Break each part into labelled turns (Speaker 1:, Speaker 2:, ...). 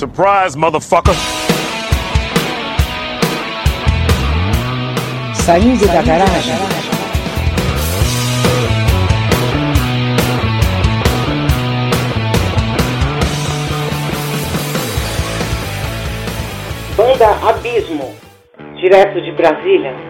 Speaker 1: Surprise, motherfucker!
Speaker 2: Saindo da garagem.
Speaker 3: Banda Abismo, direto de Brasília.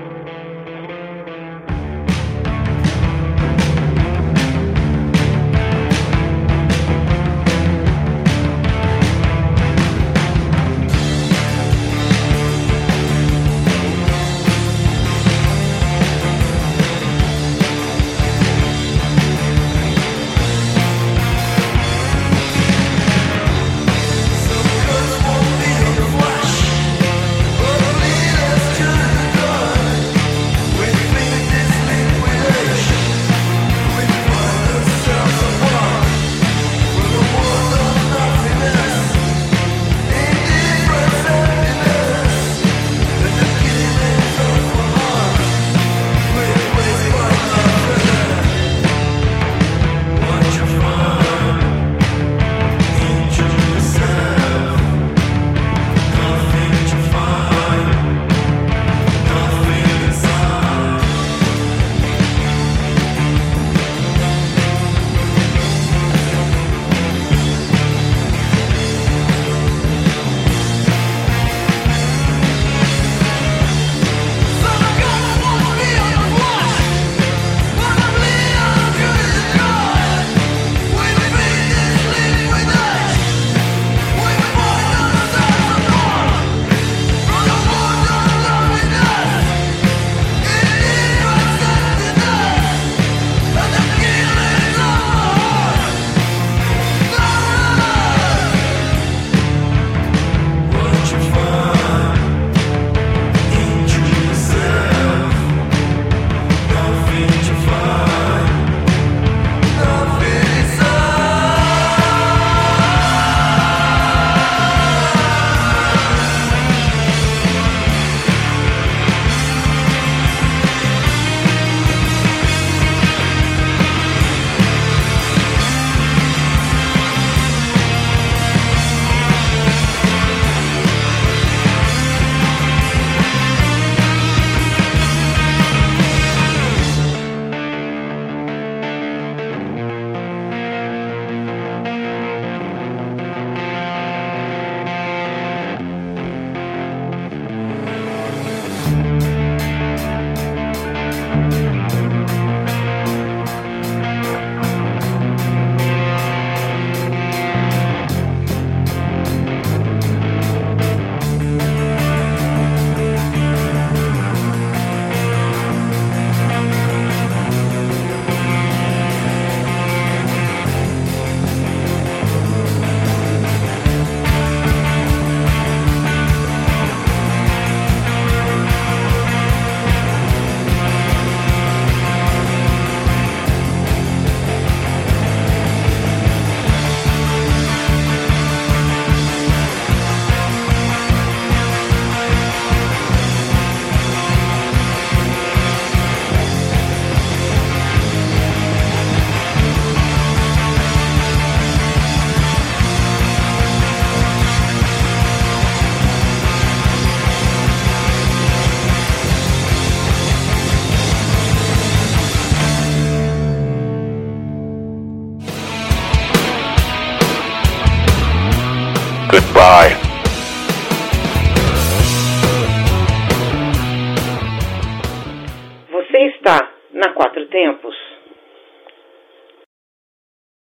Speaker 1: Goodbye.
Speaker 3: Você está na Quatro Tempos.